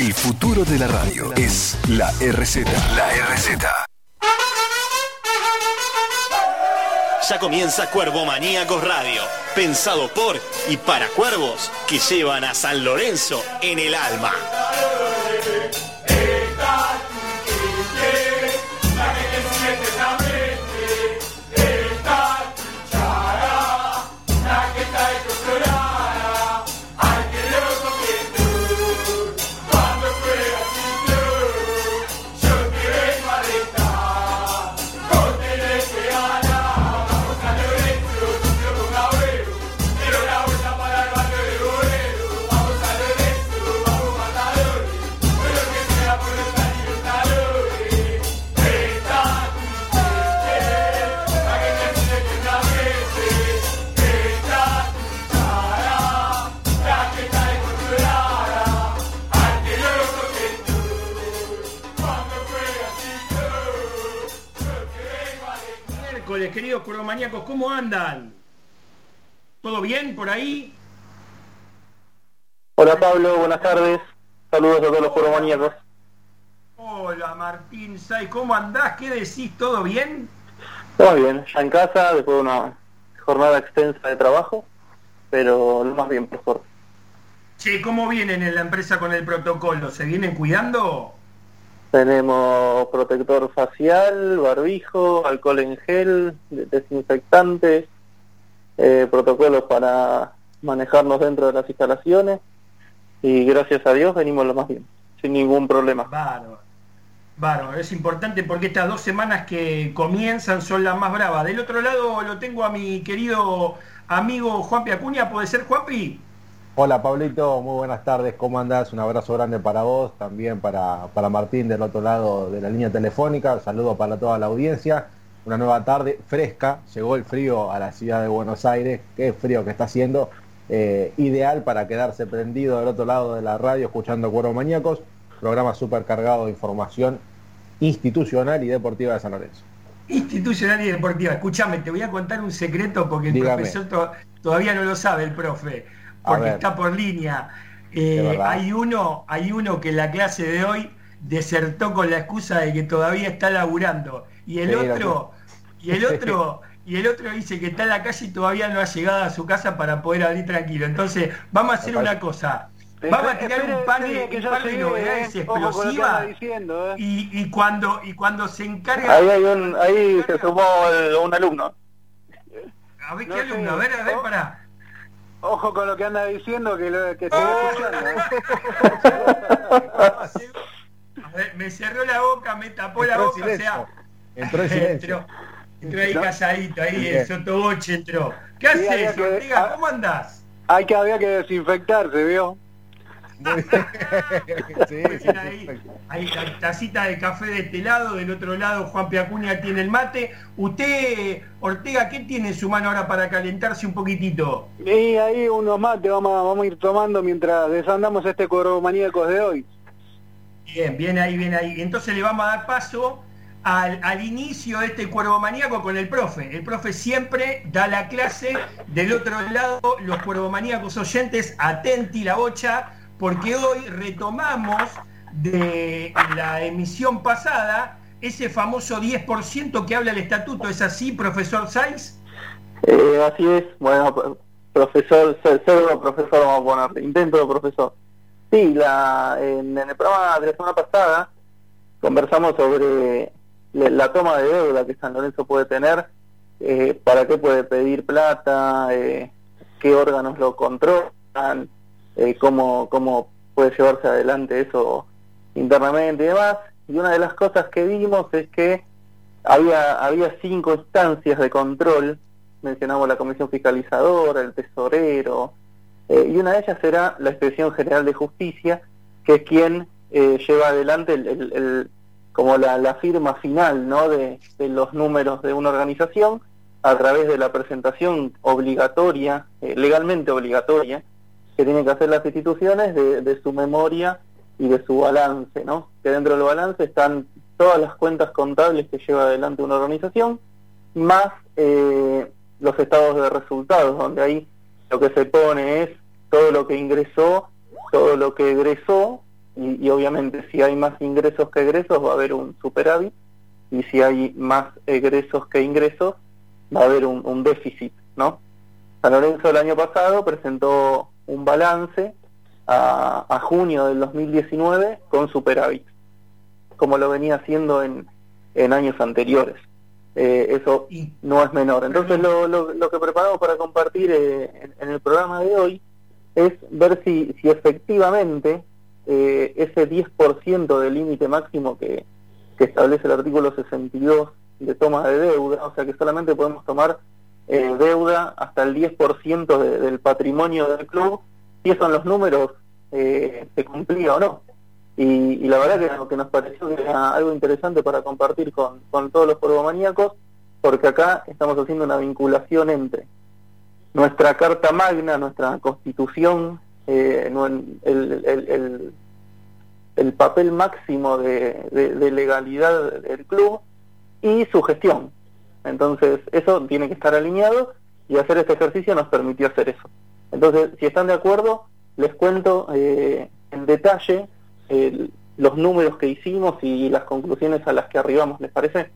El futuro de la radio es la RZ. La RZ. Ya comienza Cuervo Maníacos Radio, pensado por y para cuervos que llevan a San Lorenzo en el alma. Queridos ¿cómo andan? ¿Todo bien por ahí? Hola Pablo, buenas tardes. Saludos a todos los cuervomaníacos. Hola Martín Say, ¿cómo andás? ¿Qué decís? ¿Todo bien? Todo bien, ya en casa, después de una jornada extensa de trabajo, pero lo más bien, por favor. Che, ¿cómo vienen en la empresa con el protocolo? ¿Se vienen cuidando? Tenemos protector facial, barbijo, alcohol en gel, de- desinfectantes, eh, protocolos para manejarnos dentro de las instalaciones y gracias a Dios venimos lo más bien, sin ningún problema. Bárbaro. Bárbaro, es importante porque estas dos semanas que comienzan son las más bravas. Del otro lado lo tengo a mi querido amigo Juanpi Acuña, ¿puede ser Juanpi? Hola Pablito, muy buenas tardes, ¿cómo andás? Un abrazo grande para vos, también para, para Martín del otro lado de la línea telefónica, saludo para toda la audiencia, una nueva tarde fresca, llegó el frío a la ciudad de Buenos Aires, qué frío que está haciendo, eh, ideal para quedarse prendido del otro lado de la radio escuchando Cuervo Maníacos, programa súper cargado de información institucional y deportiva de San Lorenzo. Institucional y deportiva. Escúchame, te voy a contar un secreto porque el Dígame. profesor to- todavía no lo sabe, el profe, porque está por línea. Eh, hay uno, hay uno que en la clase de hoy desertó con la excusa de que todavía está laburando. Y el Sí, otro, y el otro, y el otro dice que está en la calle y todavía no ha llegado a su casa para poder abrir tranquilo. Entonces, vamos a hacer una cosa. Vamos a tirar un par de, un par de novedades explosivas diciendo, ¿eh? y, y cuando y cuando se encarga Ahí hay un, ahí se sumó el- un alumno. A ver No qué sé. alumno, a ver, a ver, Oh. para. Ojo con lo que anda diciendo que, lo, que estoy Oh. escuchando. ¿eh? Me cerró la boca, me tapó la Entró boca, o sea. Entró en silencio. entró, entró ahí ¿No? calladito, ahí Bien. el sotoboche entró. ¿Qué Sí, haces, Ortega? ah. ¿Cómo andás? Hay que había que desinfectarse, ¿vio? Sí, sí, Bien ahí, perfecto. ahí la tacita de café de este lado, del otro lado Juan Piacuña tiene el mate. Usted, Ortega, ¿qué tiene en su mano ahora para calentarse un poquitito? Y ahí unos mates vamos a, vamos a ir tomando mientras desandamos este cuervo maníacos de hoy. Bien, bien ahí, bien ahí. Entonces le vamos a dar paso al, al inicio de este cuervo maníaco con el profe. El profe siempre da la clase. Del otro lado, los cuervomaníacos oyentes, atenti la bocha, porque hoy retomamos de la emisión pasada ese famoso 10% que habla el estatuto. ¿Es así, profesor Saiz? Eh, así es, bueno, profesor, pseudo profesor vamos a ponerle, intento profesor. Sí, la, en, el programa de la semana pasada conversamos sobre la toma de deuda que San Lorenzo puede tener, eh, para qué puede pedir plata, eh, qué órganos lo controlan, eh, cómo, cómo puede llevarse adelante eso internamente y demás. Y una de las cosas que vimos es que había, había cinco instancias de control mencionamos la comisión fiscalizadora, el tesorero, eh, y una de ellas era la Inspección General de Justicia, que es quien eh, lleva adelante el, como la, la firma final ¿no? de, de los números de una organización a través de la presentación obligatoria, eh, legalmente obligatoria, que tienen que hacer las instituciones de, de su memoria y de su balance, ¿no? Que dentro del balance están todas las cuentas contables que lleva adelante una organización, más eh, los estados de resultados, donde ahí lo que se pone es todo lo que ingresó, todo lo que egresó y, obviamente si hay más ingresos que egresos va a haber un superávit y si hay más egresos que ingresos va a haber un, un déficit, ¿no? San Lorenzo el año pasado presentó un balance a, a junio del 2019 con superávit, como lo venía haciendo en, en años anteriores. Eh, eso no es menor. Entonces lo, lo, lo que preparamos para compartir eh, en, en el programa de hoy es ver si, si efectivamente eh, ese 10% del límite máximo que, que establece el artículo 62 de toma de deuda, o sea que solamente podemos tomar eh, deuda hasta el 10% de- del patrimonio del club, si son los números, eh, se cumplía o no. Y, la verdad que, lo que nos pareció que era algo interesante para compartir con, con todos los porvomaníacos, porque acá estamos haciendo una vinculación entre nuestra carta magna, nuestra constitución, eh, el, el- el- el papel máximo de- de legalidad del club y su gestión. Entonces, eso tiene que estar alineado y hacer este ejercicio nos permitió hacer eso. Entonces, si están de acuerdo, les cuento eh, en detalle eh, los números que hicimos y las conclusiones a las que arribamos, ¿les parece?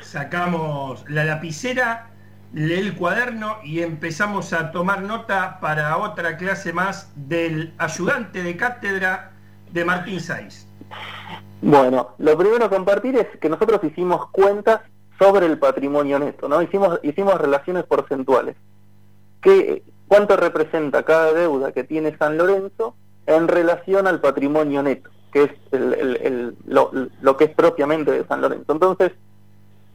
Sacamos la lapicera, lee el cuaderno y empezamos a tomar nota para otra clase más del ayudante de cátedra de Martín Saiz. Bueno, lo primero a compartir es que nosotros hicimos cuentas sobre el patrimonio neto, ¿no? Hicimos, hicimos relaciones porcentuales. ¿Qué, ¿Cuánto representa cada deuda que tiene San Lorenzo en relación al patrimonio neto, que es el- el- el- lo, lo que es propiamente de San Lorenzo? Entonces,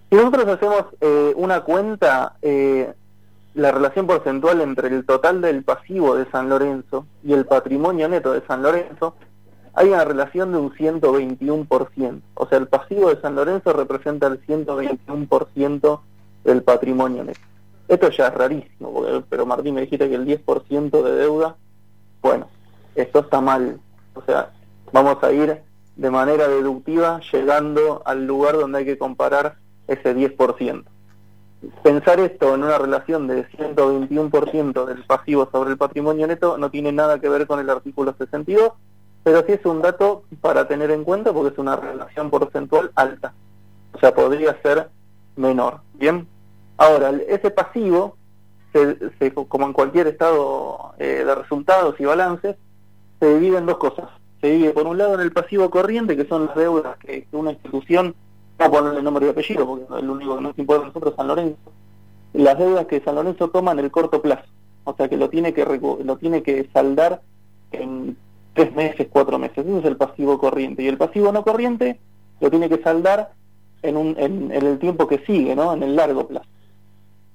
si nosotros hacemos eh, una cuenta, eh, la relación porcentual entre el total del pasivo de San Lorenzo y el patrimonio neto de San Lorenzo, hay una relación de un 121%. O sea, el pasivo de San Lorenzo representa el 121% del patrimonio neto. Esto ya es rarísimo, porque- pero Martín me dijiste que el 10% de deuda, bueno, esto está mal. O sea, vamos a ir de manera deductiva llegando al lugar donde hay que comparar ese 10%. Pensar esto en una relación de 121% del pasivo sobre el patrimonio neto no tiene nada que ver con el artículo 62, pero sí es un dato para tener en cuenta porque es una relación porcentual alta. O sea, podría ser menor. Bien. Ahora, ese pasivo, se, se- como en cualquier estado eh, de resultados y balances, se divide en dos cosas. Se divide por un lado en el pasivo corriente, que son las deudas que, una institución, no ponerle nombre y apellido, porque es lo único que nos importa a nosotros San Lorenzo, las deudas que San Lorenzo toma en el corto plazo. O sea, que lo tiene que, lo tiene que saldar en tres meses, cuatro meses. Ese es el pasivo corriente. Y el pasivo no corriente lo tiene que saldar en, un, en el tiempo que sigue, ¿no? En el largo plazo.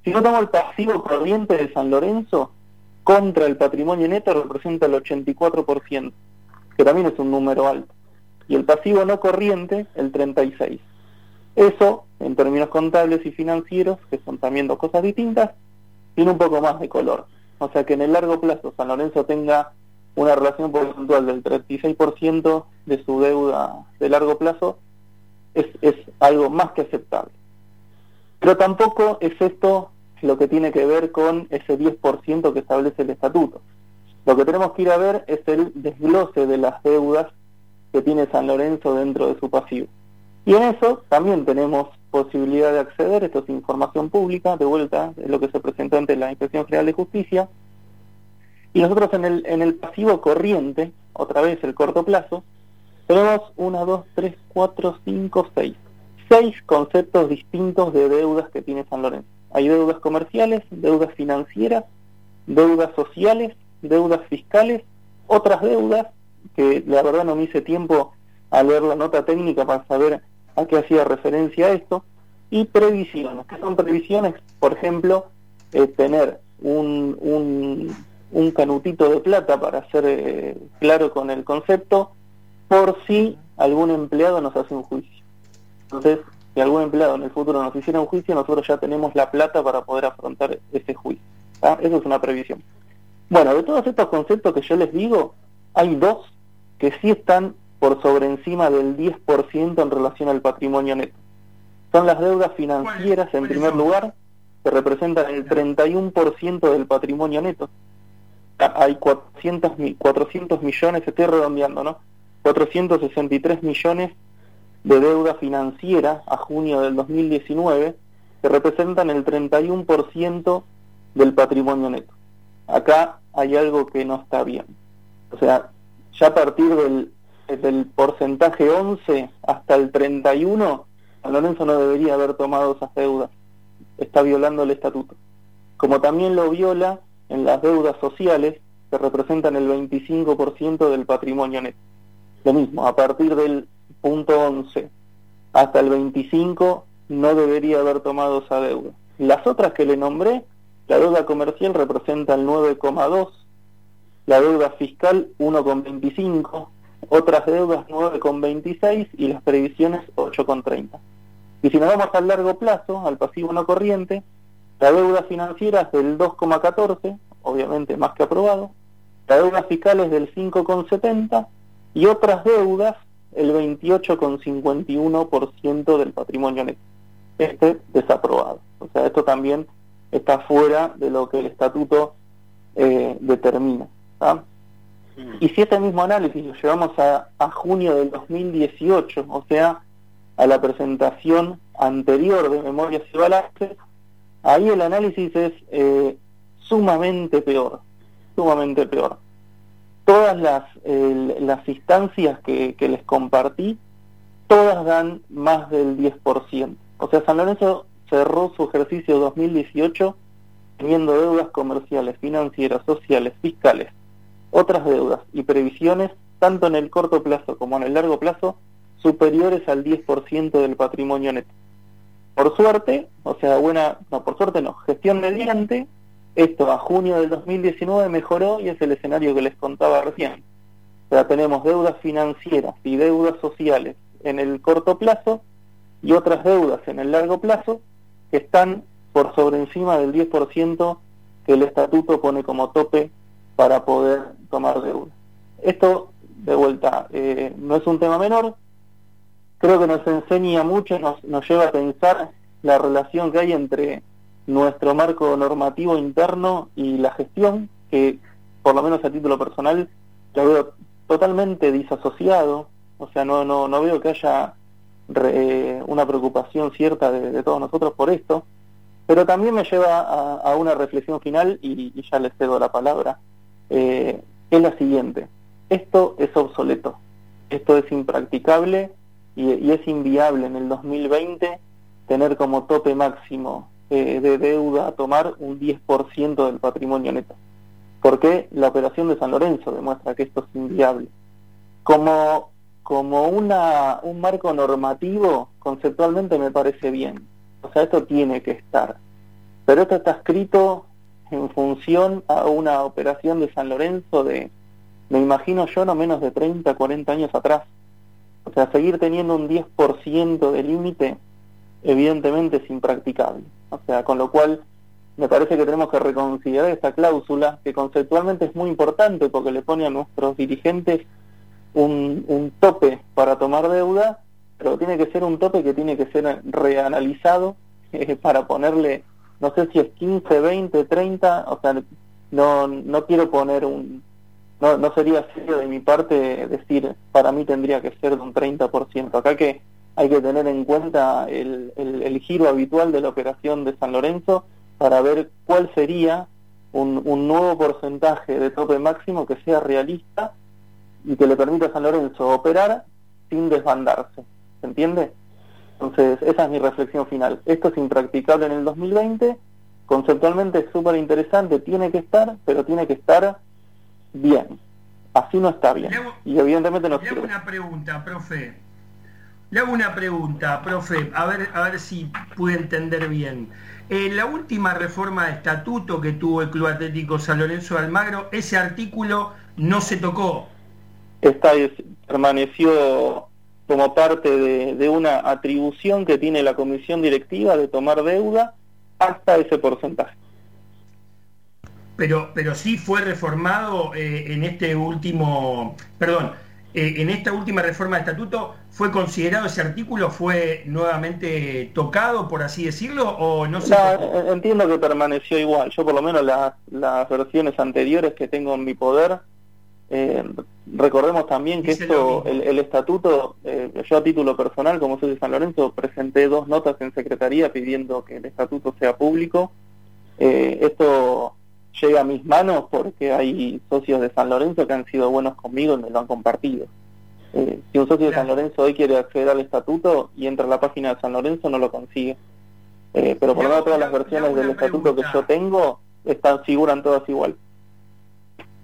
Si no tomo el pasivo corriente de San Lorenzo, contra el patrimonio neto representa el 84%, que también es un número alto. Y el pasivo no corriente, el 36%. Eso, en términos contables y financieros, que son también dos cosas distintas, tiene un poco más de color. O sea que en el largo plazo San Lorenzo tenga una relación porcentual del 36% de su deuda de largo plazo, es, es algo más que aceptable. Pero tampoco es esto lo que tiene que ver con ese 10% que establece el estatuto. Lo que tenemos que ir a ver es el desglose de las deudas que tiene San Lorenzo dentro de su pasivo. Y en eso también tenemos posibilidad de acceder, esto es información pública, de vuelta, es lo que se presentó ante la Inspección General de Justicia. Y nosotros en el, en el pasivo corriente, otra vez el corto plazo, tenemos 1, 2, 3, 4, 5, 6. Seis conceptos distintos de deudas que tiene San Lorenzo. Hay deudas comerciales, deudas financieras, deudas sociales, deudas fiscales, otras deudas, que la verdad no me hice tiempo a leer la nota técnica para saber a qué hacía referencia esto, y previsiones, que son previsiones, por ejemplo, eh, tener un, un, un, canutito de plata, para ser eh, claro con el concepto, por si algún empleado nos hace un juicio. Entonces, si algún empleado en el futuro nos hiciera un juicio, nosotros ya tenemos la plata para poder afrontar ese juicio. ¿ah? Eso es una previsión. Bueno, de todos estos conceptos que yo les digo, hay dos que sí están por sobre encima del 10% en relación al patrimonio neto. Son las deudas financieras en primer lugar, que representan el 31% del patrimonio neto. Hay 400, 400 millones, estoy redondeando, ¿no? 463 millones de deuda financiera a junio del 2019, que representan el 31% del patrimonio neto. Acá hay algo que no está bien. O sea, ya a partir del, del porcentaje 11 hasta el 31, San Lorenzo no debería haber tomado esas deudas. Está violando el estatuto. Como también lo viola en las deudas sociales, que representan el 25% del patrimonio neto. Lo mismo, a partir del punto 11 hasta el 25 no debería haber tomado esa deuda. Las otras que le nombré, la deuda comercial representa el 9,2, la deuda fiscal 1,25, otras deudas 9,26 y las previsiones 8,30. Y si nos vamos al largo plazo, al pasivo no corriente, la deuda financiera es del 2,14, obviamente más que aprobado, la deuda fiscal es del 5,70 y otras deudas el 28,51% del patrimonio neto. Este desaprobado. O sea, esto también está fuera de lo que el estatuto eh, determina. Mm. Y si este mismo análisis lo llevamos a, a, junio del 2018, o sea, a la presentación anterior de Memorias y Balances, ahí el análisis es eh, sumamente peor, sumamente peor todas las, las instancias que, les compartí, todas dan más del 10%. O sea, San Lorenzo cerró su ejercicio 2018 teniendo deudas comerciales, financieras, sociales, fiscales, otras deudas y previsiones, tanto en el corto plazo como en el largo plazo, superiores al 10% del patrimonio neto. Por suerte, o sea, buena, no, por suerte no, gestión mediante, esto a junio del 2019 mejoró y es el escenario que les contaba recién. O tenemos deudas financieras y deudas sociales en el corto plazo y otras deudas en el largo plazo que están por sobre encima del 10% que el estatuto pone como tope para poder tomar deuda. Esto, de vuelta, eh, no es un tema menor, creo que nos enseña mucho, nos, nos lleva a pensar la relación que hay entre nuestro marco normativo interno y la gestión, que por lo menos a título personal lo veo totalmente disasociado, o sea, no, no, no veo que haya una preocupación cierta de, todos nosotros por esto, pero también me lleva a, una reflexión final y, ya les cedo la palabra, eh, es la siguiente, esto es obsoleto, esto es impracticable y, es inviable en el 2020 tener como tope máximo eh, de deuda a tomar un 10% del patrimonio neto. Porque la operación de San Lorenzo demuestra que esto es inviable. Como, como una, un marco normativo, conceptualmente me parece bien. O sea, esto tiene que estar. Pero esto está escrito en función a una operación de San Lorenzo de, me imagino yo, no menos de 30, 40 años atrás. O sea, seguir teniendo un 10% de límite, evidentemente es impracticable. O sea, con lo cual me parece que tenemos que reconsiderar esta cláusula, que conceptualmente es muy importante porque le pone a nuestros dirigentes un, un tope para tomar deuda, pero tiene que ser un tope que tiene que ser reanalizado eh, para ponerle, no sé si es 15, 20, 30, o sea, no, no quiero poner un... No, no sería serio de mi parte decir, para mí tendría que ser de un 30%. Acá que hay que tener en cuenta el, el, giro habitual de la operación de San Lorenzo para ver cuál sería un, un, nuevo porcentaje de tope máximo que sea realista y que le permita a San Lorenzo operar sin desbandarse. ¿Se entiende? Entonces, esa es mi reflexión final. Esto es impracticable en el 2020, conceptualmente es súper interesante, tiene que estar, pero tiene que estar bien. Así no está bien. y evidentemente no sirve. una pregunta, profe. Le hago una pregunta, profe, a ver, a ver si pude entender bien. En la última reforma de estatuto que tuvo el Club Atlético San Lorenzo de Almagro, ese artículo no se tocó. Está, permaneció como parte de, de, una atribución que tiene la comisión directiva de tomar deuda hasta ese porcentaje. Pero, pero sí fue reformado eh, en este último, perdón, eh, en esta última reforma de estatuto ¿Fue considerado ese artículo? ¿Fue nuevamente tocado, por así decirlo? ¿O no, se entiendo que permaneció igual. Yo por lo menos las, las versiones anteriores que tengo en mi poder, eh, recordemos también que Dice esto, el, el estatuto, eh, yo a título personal, como soy de San Lorenzo, presenté dos notas en secretaría pidiendo que el estatuto sea público. Eh, esto llega a mis manos porque hay socios de San Lorenzo que han sido buenos conmigo y me lo han compartido. Eh, si un socio de San. Lorenzo hoy quiere acceder al estatuto y entra a la página de San Lorenzo, no lo consigue. Eh, pero por lo menos todas las versiones del estatuto que yo tengo están figuran todas igual.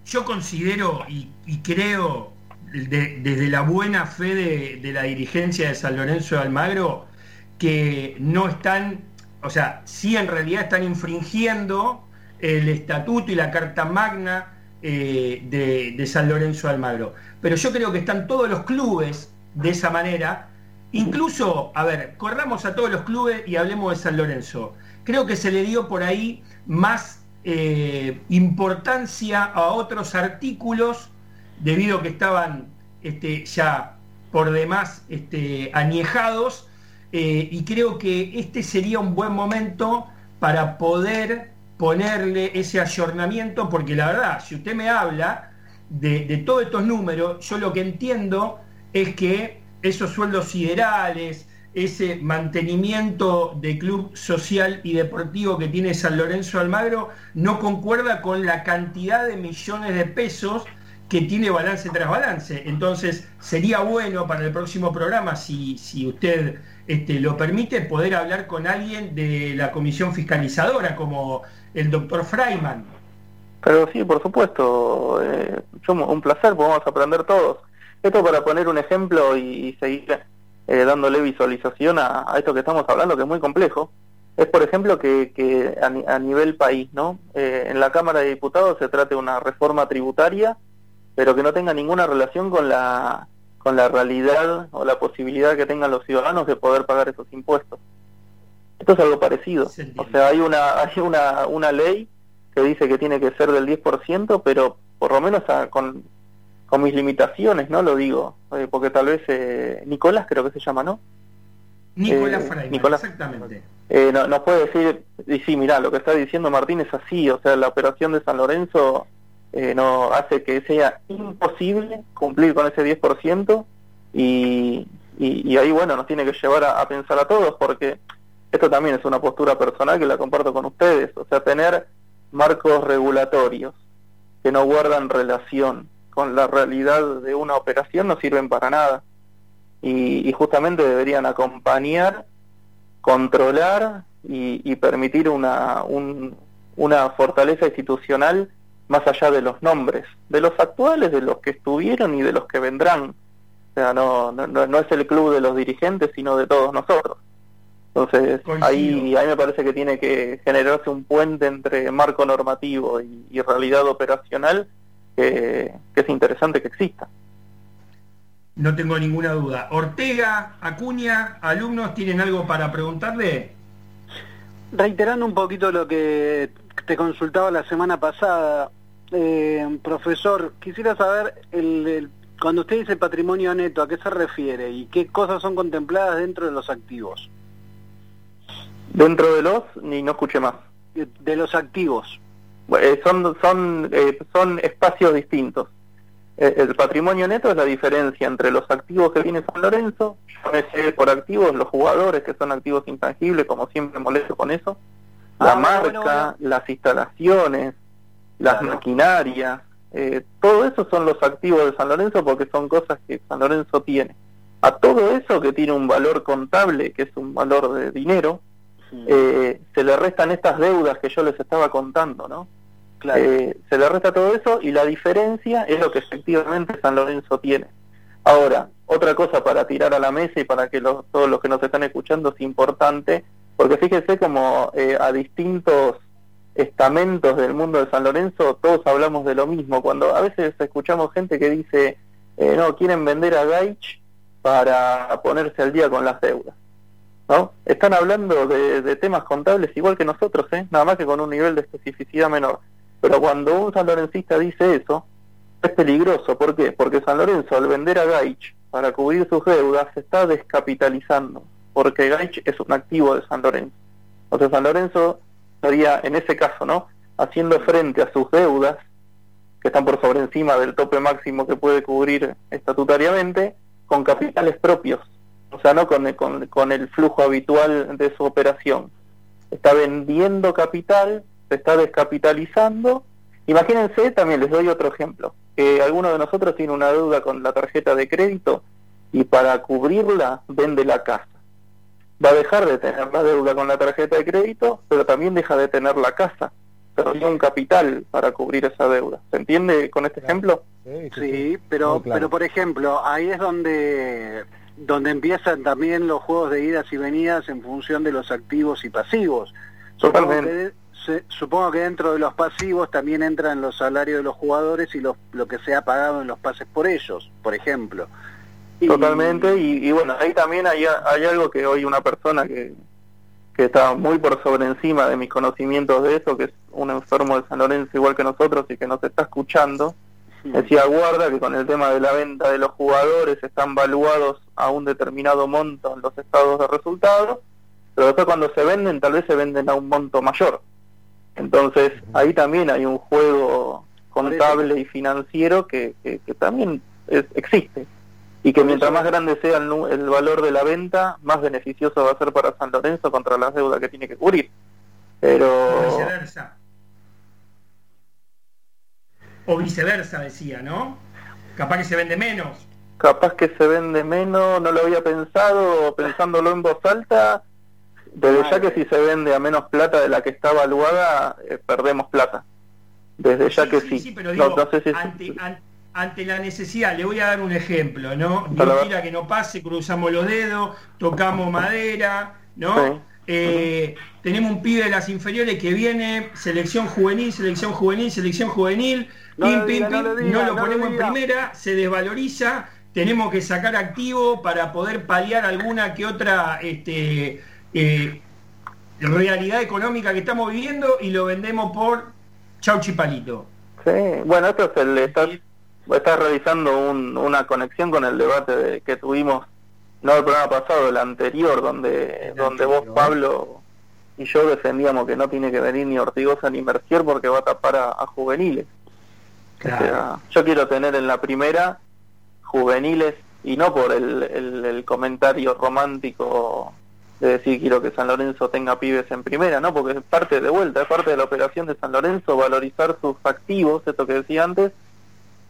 Yo considero y, y creo, de- desde la buena fe de, de la dirigencia de San Lorenzo de Almagro, que no están, o sea, sí en realidad están infringiendo el estatuto y la carta magna eh, de, San Lorenzo Almagro. Pero yo creo que están todos los clubes de esa manera. Incluso, a ver, corramos a todos los clubes y hablemos de San Lorenzo. Creo que se le dio por ahí más eh, importancia a otros artículos debido a que estaban este, ya por demás este, añejados eh, y creo que este sería un buen momento para poder ponerle ese ayornamiento porque la verdad, si usted me habla de, de todos estos números, yo lo que entiendo es que esos sueldos siderales, ese mantenimiento de club social y deportivo que tiene San Lorenzo Almagro no concuerda con la cantidad de millones de pesos que tiene balance tras balance. Entonces, sería bueno para el próximo programa, si, si usted este, lo permite, poder hablar con alguien de la comisión fiscalizadora, como el doctor Freiman. Pero sí, por supuesto, eh, un placer, podemos aprender todos. Esto para poner un ejemplo y, seguir eh, dándole visualización a, esto que estamos hablando, que es muy complejo, es por ejemplo que, que a, a nivel país, ¿no? Eh, en la Cámara de Diputados se trate una reforma tributaria, pero que no tenga ninguna relación con la con la realidad o la posibilidad que tengan los ciudadanos de poder pagar esos impuestos. Esto es algo parecido. O sea, hay una hay una, una ley que dice que tiene que ser del 10%, pero por lo menos a- con, con mis limitaciones, ¿no? Lo digo, eh, porque tal vez eh, Nicolás creo que se llama, ¿no? Nicolás Eh, Nicolás. exactamente. Eh, no- nos puede decir, y sí, mira, lo que está diciendo Martín es así, o sea, la operación de San Lorenzo eh, no hace que sea imposible cumplir con ese 10% y, y, y ahí, bueno, nos tiene que llevar a, pensar a todos, porque esto también es una postura personal que la comparto con ustedes, o sea, tener marcos regulatorios que no guardan relación con la realidad de una operación no sirven para nada. Y, justamente deberían acompañar controlar y, y permitir una, un- una fortaleza institucional más allá de los nombres, de los actuales, de los que estuvieron y de los que vendrán. O sea, no, no, no no es el club de los dirigentes, sino de todos nosotros. Entonces, Coincido. ahí, ahí me parece que tiene que generarse un puente entre marco normativo y, y realidad operacional que, que es interesante que exista. No tengo ninguna duda. Ortega, Acuña, alumnos, ¿tienen algo para preguntarle? Reiterando un poquito lo que te consultaba la semana pasada, eh, profesor, quisiera saber, el, el- cuando usted dice patrimonio neto, ¿a qué se refiere y qué cosas son contempladas dentro de los activos? Dentro de los, ni no escuché más. De, de los activos. Eh, son son eh, son espacios distintos. Eh, el patrimonio neto es la diferencia entre los activos que tiene San Lorenzo, por activos los jugadores que son activos intangibles, como siempre molesto con eso, la Ah, marca, bueno, bueno. las instalaciones, las maquinarias, eh, todo eso son los activos de San Lorenzo porque son cosas que San Lorenzo tiene. A todo eso que tiene un valor contable, que es un valor de dinero, eh, se le restan estas deudas que yo les estaba contando, ¿no? Claro. Eh, se le resta todo eso y la diferencia es lo que efectivamente San Lorenzo tiene. Ahora, otra cosa para tirar a la mesa y para que los- todos los que nos están escuchando es importante, porque fíjese como eh, a distintos estamentos del mundo de San Lorenzo todos hablamos de lo mismo. Cuando a veces escuchamos gente que dice, eh, no, quieren vender a Gaich para ponerse al día con las deudas. ¿no? Están hablando de, temas contables igual que nosotros, ¿eh? nada más que con un nivel de especificidad menor. Pero cuando un sanlorencista dice eso, es peligroso. ¿Por qué? Porque San Lorenzo, al vender a Gaich para cubrir sus deudas, se está descapitalizando. Porque Gaich es un activo de San Lorenzo. O San Lorenzo estaría, en ese caso, ¿no? Haciendo frente a sus deudas que están por sobre encima del tope máximo que puede cubrir estatutariamente, con capitales propios, o sea, no con, con, con el flujo habitual de su operación. Está vendiendo capital, se está descapitalizando. Imagínense, también les doy otro ejemplo, que alguno de nosotros tiene una deuda con la tarjeta de crédito y para cubrirla vende la casa. Va a dejar de tener la deuda con la tarjeta de crédito, pero también deja de tener la casa. Perdió un capital para cubrir esa deuda. ¿Se entiende con este ejemplo? Sí, pero, pero por ejemplo, ahí es donde donde empiezan también los juegos de idas y venidas en función de los activos y pasivos. Supongo que, supongo que dentro de los pasivos también entran los salarios de los jugadores y lo que se ha pagado en los pases por ellos, por ejemplo. Totalmente, y, bueno, ahí también hay, hay algo que hoy una persona que, que está muy por sobre encima de mis conocimientos de eso, que es un enfermo de San Lorenzo igual que nosotros y que nos está escuchando, decía guarda que con el tema de la venta de los jugadores están valuados a un determinado monto en los estados de resultados, pero después cuando se venden tal vez se venden a un monto mayor. Entonces ahí también hay un juego contable y financiero que, que, también existe y que mientras más grande sea el, el, valor de la venta, más beneficioso va a ser para San Lorenzo contra las deudas que tiene que cubrir. Pero... O viceversa. O viceversa, decía, ¿no? Capaz que se vende menos. Capaz que se vende menos, no lo había pensado, pensándolo en voz alta, desde ya que si se vende a menos plata de la que está evaluada, eh, perdemos plata. Desde ya que sí. sí pero digo, ante, ante la necesidad, le voy a dar un ejemplo, ¿no? Mentira que no pase, cruzamos los dedos, tocamos madera, ¿no? Eh, tenemos un pibe de las inferiores que viene, selección juvenil, selección juvenil, selección juvenil, no pim, pim, no lo, ponemos en primera, se desvaloriza, tenemos que sacar activo para poder paliar alguna que otra este, eh, realidad económica que estamos viviendo y lo vendemos por chauchipalito. Sí, bueno, esto es el, estás realizando una conexión con el debate que tuvimos, no el programa pasado, el anterior, donde, donde vos, Pablo, y yo defendíamos que no tiene que venir ni Ortigosa ni Mercier porque va a tapar a, juveniles. yo quiero tener en la primera juveniles y no por el, el, comentario romántico de decir quiero que San Lorenzo tenga pibes en primera, ¿no? Porque es parte de vuelta, es parte de la operación de San Lorenzo valorizar sus activos, esto que decía antes,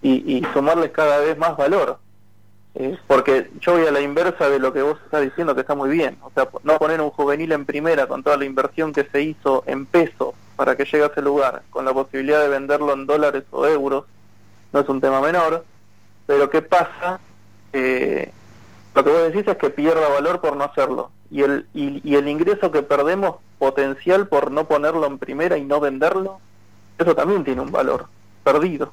y, sumarles cada vez más valor. Eh, porque yo voy a la inversa de lo que vos estás diciendo, que está muy bien. O sea, no poner un juvenil en primera con toda la inversión que se hizo en peso para que llegue a ese lugar, con la posibilidad de venderlo en dólares o euros, no es un tema menor. Pero ¿qué pasa? Eh, lo que vos decís es que pierda valor por no hacerlo. Y el, y el ingreso que perdemos potencial por no ponerlo en primera y no venderlo, eso también tiene un valor perdido.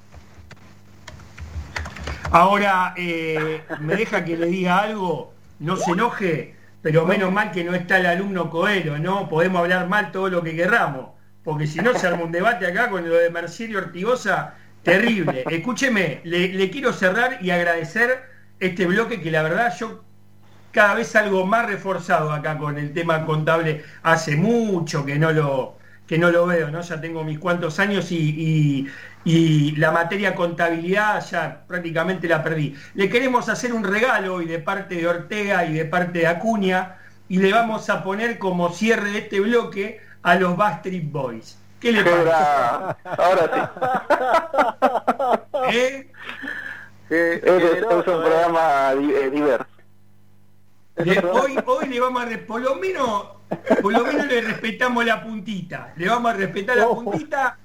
Ahora, eh, me deja que le diga algo, no se enoje, pero menos mal que no está el alumno Coelho, ¿no? Podemos hablar mal todo lo que querramos, porque si no se arma un debate acá con lo de Mercerio Ortigosa, terrible. Escúcheme, le, quiero cerrar y agradecer este bloque que la verdad yo cada vez algo más reforzado acá con el tema contable. Hace mucho que no lo, que no lo veo, ¿no? Ya tengo mis cuantos años y, y la materia contabilidad ya prácticamente la perdí. Le queremos hacer un regalo hoy de parte de Ortega y de parte de Acuña y le vamos a poner como cierre de este bloque a los Backstreet Boys. ¿Qué le parece? Ahora sí. ¿Eh? es, un programa eh, diverso. Hoy, hoy le vamos a... Por lo menos por lo menos le respetamos la puntita. Le vamos a respetar la puntita.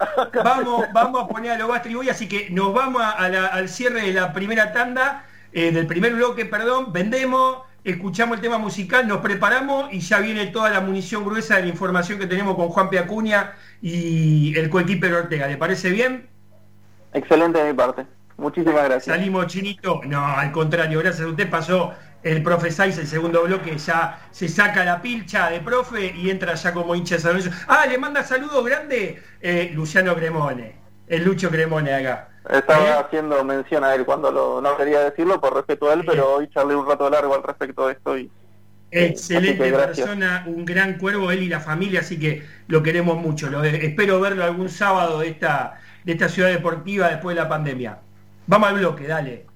Vamos, vamos a poner a los Bastri así que nos vamos al cierre de la primera tanda, eh, del primer bloque, perdón, vendemos, escuchamos el tema musical, nos preparamos y ya viene toda la munición gruesa de la información que tenemos con Juan Piacuña y el coequiper Ortega. ¿Le parece bien? Excelente de mi parte. Muchísimas gracias. Salimos chinito. No, al contrario, gracias a usted pasó el profe el segundo bloque, ya se saca la pilcha de profe y entra ya como hincha de Ah, le manda saludos grande eh, Luciano Cremone, el Lucho Cremone acá. Estaba ¿Eh? haciendo mención a él cuando lo, no quería decirlo por respeto a él, pero hoy charlé un rato largo al respecto de esto y... Excelente persona, un gran cuervo, él y la familia, así que lo queremos mucho. Espero verlo algún sábado de esta, de esta ciudad deportiva después de la pandemia. Vamos al bloque, dale.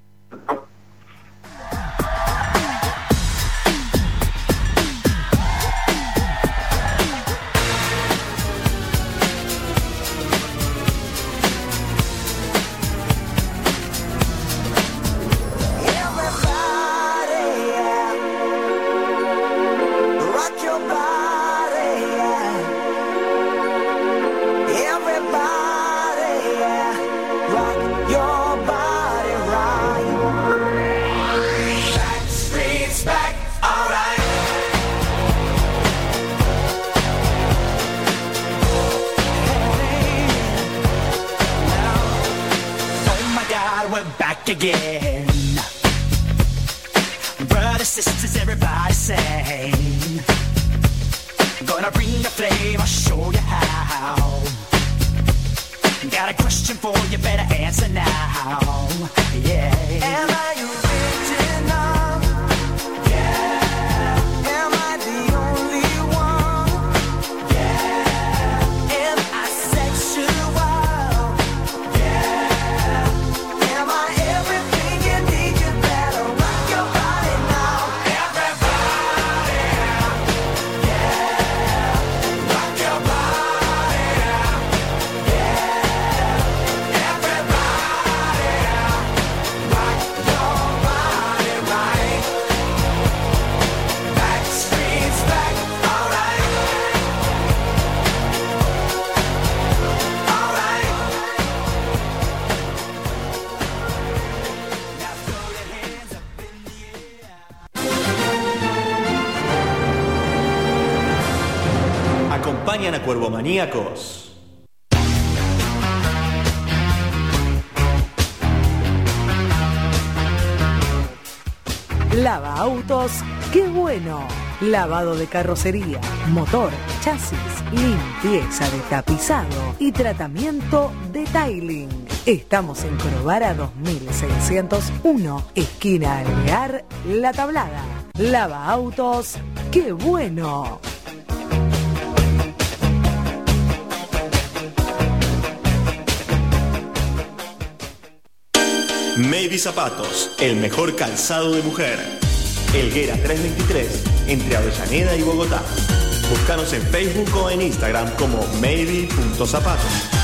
Qué Bueno. Lavado de carrocería, motor, chasis, limpieza de tapizado y tratamiento de tiling. Estamos en Corobara 2601, esquina Alvear, La Tablada. Lava autos, qué bueno. Maybe Zapatos, el mejor calzado de mujer. Elguera 323, entre Avellaneda y Bogotá. Búscanos en Facebook o en Instagram como maybe.zapatos.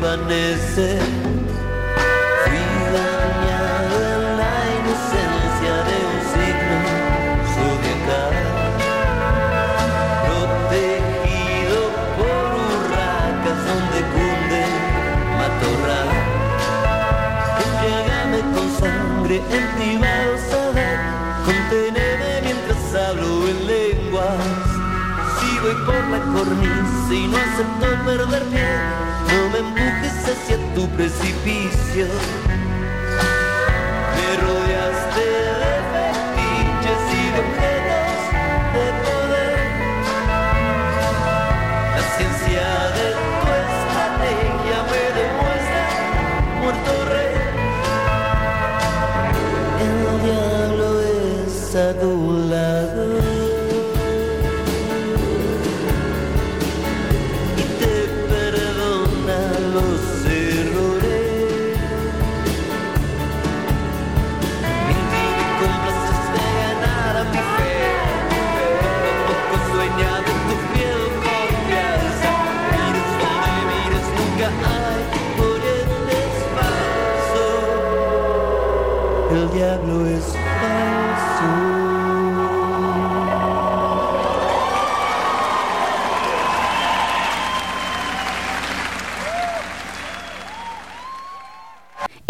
desvanece. Fui dañado en la inocencia de un signo zodiacal, protegido por hurracas donde cunde matorral. Embriágame con sangre en privado, saber contenerme mientras hablo en lenguas. Si voy por la cornisa y no acepto perder pie, no me empujes hacia tu precipicio.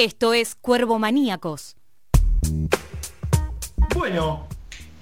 Esto es Cuervo Maníacos. Bueno,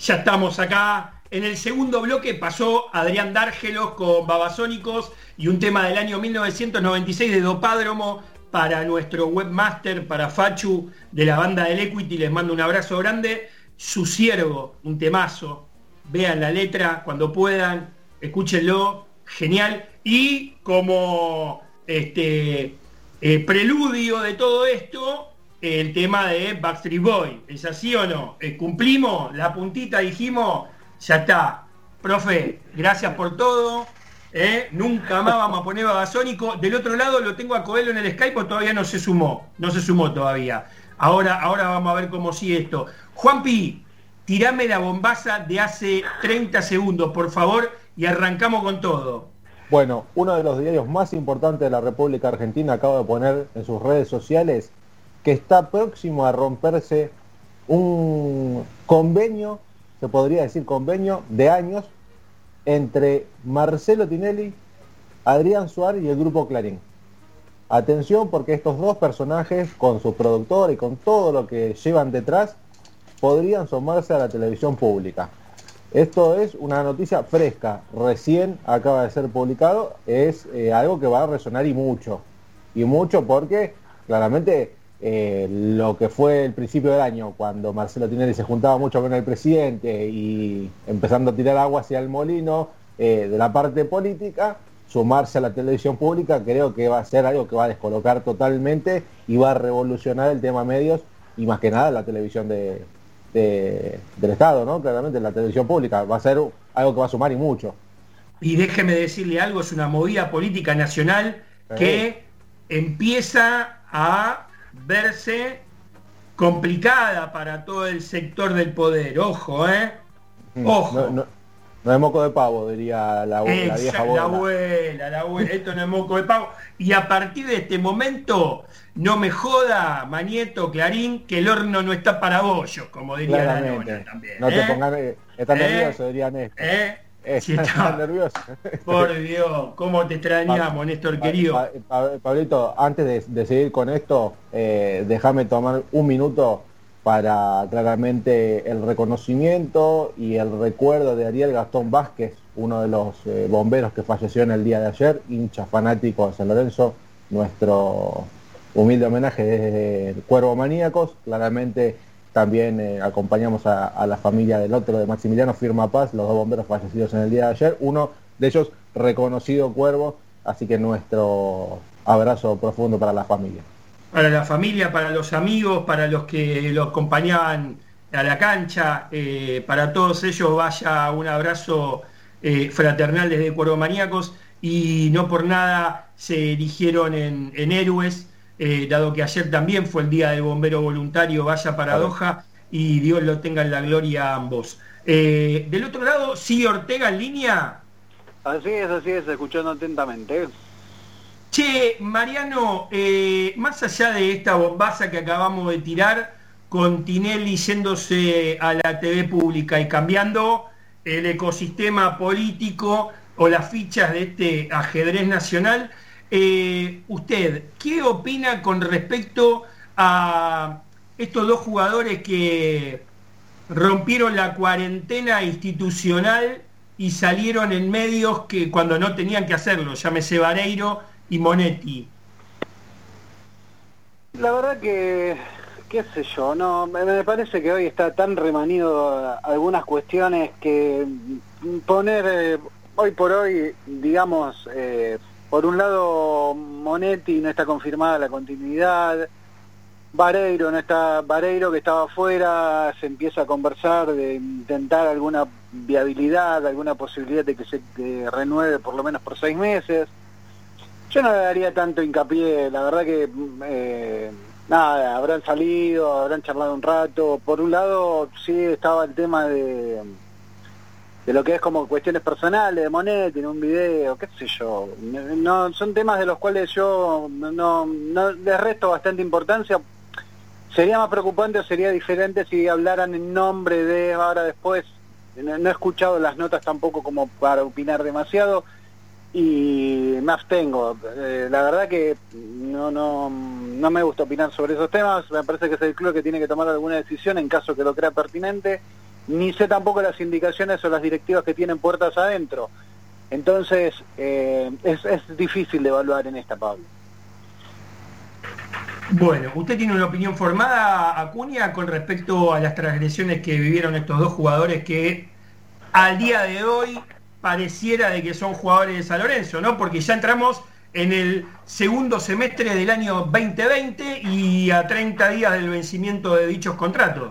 ya estamos acá. En el segundo bloque pasó Adrián Dárgelos con Babasónicos y un tema del año 1996 de Dopádromo para nuestro webmaster, para Fachu de la banda del Equity. Les mando un abrazo grande. Su siervo, un temazo. Vean la letra cuando puedan, escúchenlo, genial. Y como este eh, preludio de todo esto, el tema de Backstreet Boy. ¿Es así o no? Eh, ¿Cumplimos? La puntita dijimos, ya está. Profe, gracias por todo. ¿eh? Nunca más vamos a poner babasónico. Del otro lado lo tengo a Coelho en el Skype, todavía no se sumó. No se sumó todavía. Ahora, ahora vamos a ver cómo sigue esto. Juanpi, tirame la bombaza de hace 30 segundos, por favor, y arrancamos con todo. Bueno, uno de los diarios más importantes de la República Argentina acaba de poner en sus redes sociales que está próximo a romperse un convenio, se podría decir convenio, de años entre Marcelo Tinelli, Adrián Suárez y el grupo Clarín. Atención porque estos dos personajes, con su productor y con todo lo que llevan detrás, podrían sumarse a la televisión pública. Esto es una noticia fresca, recién acaba de ser publicado, es eh, algo que va a resonar y mucho. Y mucho porque claramente eh, lo que fue el principio del año, cuando Marcelo Tinelli se juntaba mucho con el presidente y empezando a tirar agua hacia el molino eh, de la parte política, sumarse a la televisión pública creo que va a ser algo que va a descolocar totalmente y va a revolucionar el tema medios y más que nada la televisión de, de- del Estado, ¿no? Claramente la televisión pública va a ser algo que va a sumar y mucho. Y déjeme decirle algo, es una movida política nacional que empieza a verse complicada para todo el sector del poder. Ojo, ¿eh? Ojo. No, no- no es moco de pavo, diría la, la vieja Exacto, abuela. la abuela, la abuela, esto no es moco de pavo. Y a partir de este momento, no me joda, Manieto, Clarín, que el horno no está para bollos, como diría la Claramente. nona también. No te ¿eh? pongas, estás ¿Eh? nervioso, diría Néstor. ¿Eh? Eh, está. nervioso. Por Dios, cómo te extrañamos, Néstor Pa- querido. Pa- Pa- Pablito, antes de, de seguir con esto, eh, déjame tomar un minuto para claramente el reconocimiento y el recuerdo de Ariel Gastón Vázquez, uno de los eh, bomberos que falleció en el día de ayer, hincha fanático de San Lorenzo, nuestro humilde homenaje desde Cuervo Maníacos, claramente también eh, acompañamos a, la familia del otro de Maximiliano Firma Paz, los dos bomberos fallecidos en el día de ayer, uno de ellos reconocido Cuervo, así que nuestro abrazo profundo para la familia. para la familia, para los amigos, para los que lo acompañaban a la cancha, eh, para todos ellos vaya un abrazo eh, fraternal desde Cuervo Maníacos. Y no por nada se eligieron en héroes, eh, dado que ayer también fue el Día del Bombero Voluntario, vaya paradoja, y Dios lo tenga en la gloria a ambos. Eh, del otro lado, sigue Ortega en línea. Así es, así es, escuchando atentamente. Che, Mariano, eh, más allá de esta bombaza que acabamos de tirar, con Tinelli yéndose a la TV pública y cambiando el ecosistema político o las fichas de este ajedrez nacional, eh, usted, ¿qué opina con respecto a estos dos jugadores que rompieron la cuarentena institucional y salieron en medios que cuando no tenían que hacerlo, llámese Vareiro y Monetti? La verdad que, qué sé yo, no, me parece que hoy está tan remanido algunas cuestiones que poner eh, hoy por hoy, digamos, eh, por un lado Monetti no está confirmada la continuidad, Vareiro no está, Vareiro que estaba afuera, se empieza a conversar de intentar alguna viabilidad, alguna posibilidad de que se renueve por lo menos por seis meses. Yo no le daría tanto hincapié, la verdad que eh, nada, habrán salido, habrán charlado un rato. Por un lado sí estaba el tema de, de lo que es como cuestiones personales de Monetti en un video, qué sé yo. No, son temas de los cuales yo no, no, les resto bastante importancia. Sería más preocupante o sería diferente si hablaran en nombre de ahora después. No, no he escuchado las notas tampoco como para opinar demasiado y me abstengo. Eh, la verdad que no, no, no me gusta opinar sobre esos temas, me parece que es el club que tiene que tomar alguna decisión en caso que lo crea pertinente, ni sé tampoco las indicaciones o las directivas que tienen puertas adentro. Entonces, eh, es, es difícil de evaluar en esta, Pablo. Bueno, ¿usted tiene una opinión formada, Acuña, con respecto a las transgresiones que vivieron estos dos jugadores que al día de hoy pareciera de que son jugadores de San Lorenzo, ¿no? Porque ya entramos en el segundo semestre del año 2020 y a 30 días del vencimiento de dichos contratos.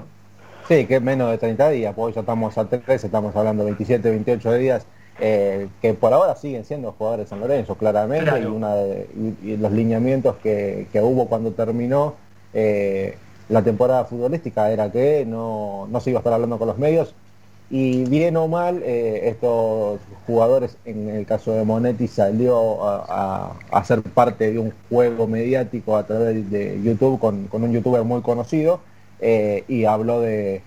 Sí, que es menos de 30 días, porque hoy ya estamos a 3, estamos hablando de 27, 28 días, eh, que por ahora siguen siendo jugadores de San Lorenzo, claramente, Claro. y, una de- y- y los lineamientos que, que hubo cuando terminó eh, la temporada futbolística era que no, no se iba a estar hablando con los medios, y bien o mal, eh, estos jugadores, en el caso de Monetti, salió a, a- a ser parte de un juego mediático a través de YouTube con, con un youtuber muy conocido eh, y habló de,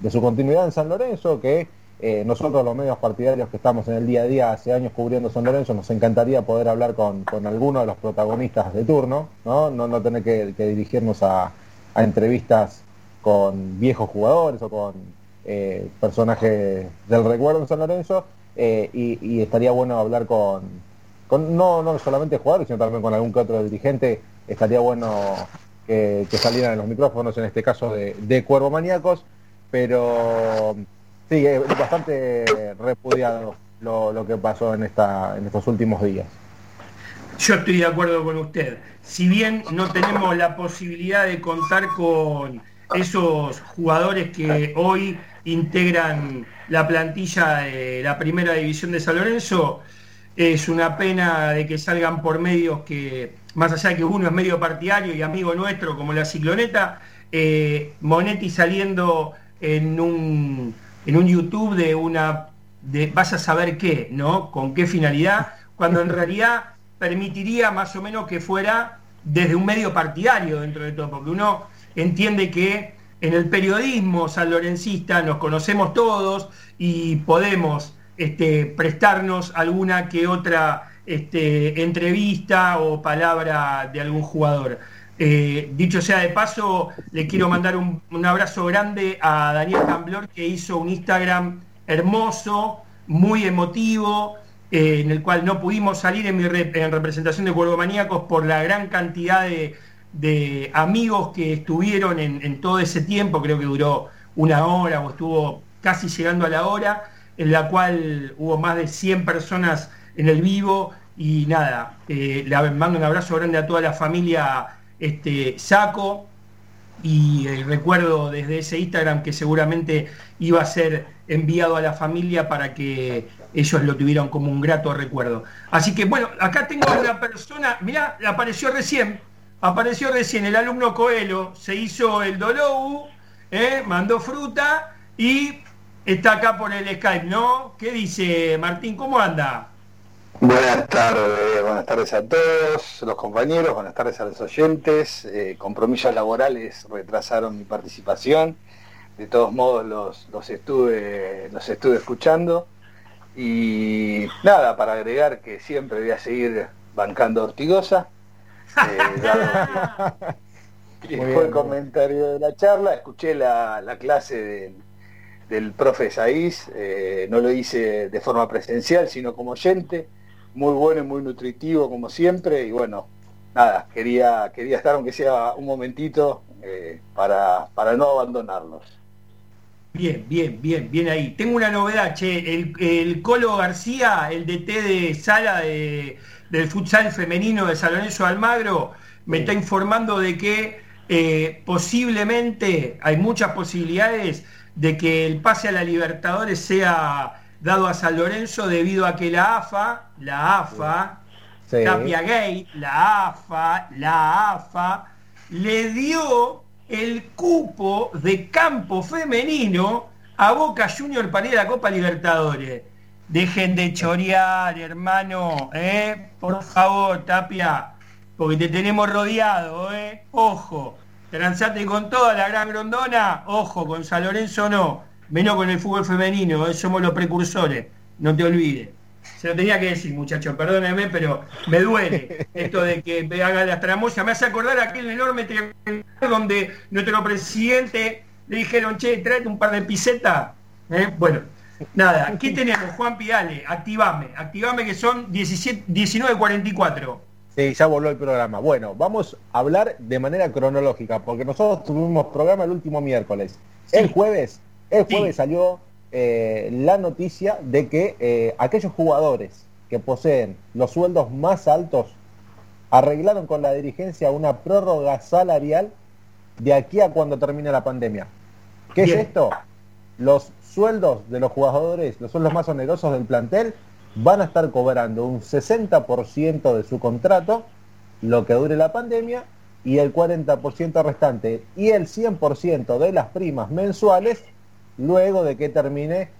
de su continuidad en San Lorenzo, que eh, nosotros los medios partidarios que estamos en el día a día hace años cubriendo San Lorenzo, nos encantaría poder hablar con, con alguno de los protagonistas de turno, no, no, no tener que, dirigirnos a, entrevistas con viejos jugadores o con eh, personajes del recuerdo en San Lorenzo eh, y, y estaría bueno hablar con no, no solamente jugadores, sino también con algún que otro dirigente, estaría bueno que, que salieran en los micrófonos, en este caso de, de Cuervo Maníacos, pero sí, es bastante repudiado lo, lo que pasó en, esta, en estos últimos días. Yo estoy de acuerdo con usted. Si bien no tenemos la posibilidad de contar con esos jugadores que hoy integran la plantilla de la primera división de San Lorenzo, es una pena de que salgan por medios que, más allá de que uno es medio partidario y amigo nuestro como la cicloneta, eh, Monetti saliendo en un, en un YouTube de una, de vas a saber qué, ¿no? Con qué finalidad, cuando en realidad permitiría más o menos que fuera desde un medio partidario dentro de todo, porque uno entiende que en el periodismo sanlorencista nos conocemos todos y podemos este, prestarnos alguna que otra este, entrevista o palabra de algún jugador. Eh, dicho sea de paso, le quiero mandar un, un abrazo grande a Daniel Camblor que hizo un Instagram hermoso, muy emotivo, eh, en el cual no pudimos salir en, mi rep- en representación de Cuervo por la gran cantidad de, amigos que estuvieron en todo ese tiempo, creo que duró una hora o estuvo casi llegando a la hora, en la cual hubo más de 100 personas en el vivo y nada, eh, le mando un abrazo grande a toda la familia este, Saco y eh, recuerdo desde ese Instagram que seguramente iba a ser enviado a la familia para que ellos lo tuvieran como un grato recuerdo. Así que bueno, acá tengo a una persona, mirá, apareció recién, apareció recién el alumno Coelho, se hizo el Dolou, ¿eh? mandó fruta y está acá por el Skype, ¿no? ¿Qué dice Martín? ¿Cómo anda? Buenas tardes, buenas tardes a todos los compañeros, buenas tardes a los oyentes. Eh, compromisos laborales retrasaron mi participación. De todos modos los, los estuve los estuve escuchando. Y nada, para agregar que siempre voy a seguir bancando Ortigosa. Eh, dado que- fue el comentario de la charla, escuché la, la clase del, del profe Saiz, eh, no lo hice de forma presencial, sino como oyente, muy bueno y muy nutritivo como siempre, y bueno, nada, quería, quería estar aunque sea un momentito eh, para, para no abandonarlos. Bien, bien, bien, bien ahí. Tengo una novedad, che. El, el Colo García, el DT de sala de- del futsal femenino de San Lorenzo Almagro, me está informando de que eh, posiblemente hay muchas posibilidades de que el pase a la Libertadores sea dado a San Lorenzo debido a que la AFA, la AFA, Sí. Tapia Gay, la AFA, la AFA, le dio el cupo de campo femenino a Boca Junior para ir a la Copa Libertadores. Dejen de chorear, hermano, ¿eh? Por favor, Tapia, porque te tenemos rodeado, ¿eh? Ojo, transate con toda la gran grondona, ojo, con San Lorenzo no, menos con el fútbol femenino, ¿eh? somos los precursores, no te olvides. Se lo tenía que decir, muchachos, perdónenme, pero me duele esto de que haga las tramoyas. Me hace acordar aquel enorme donde nuestro presidente le dijeron, che, tráete un par de pisetas. ¿Eh? Bueno, nada, ¿qué tenemos, Juan Pidale? Activame, activame que son 17 19.44. Sí, ya volvió el programa. Bueno, vamos a hablar de manera cronológica, porque nosotros tuvimos programa el último miércoles. El jueves, el jueves salió eh, la noticia de que eh, aquellos jugadores que poseen los sueldos más altos arreglaron con la dirigencia una prórroga salarial de aquí a cuando termine la pandemia. ¿Qué Bien. es esto? Los sueldos de los jugadores, los sueldos más onerosos del plantel, van a estar cobrando un 60% de su contrato, lo que dure la pandemia, y el 40% restante, y el 100% de las primas mensuales, luego de que termine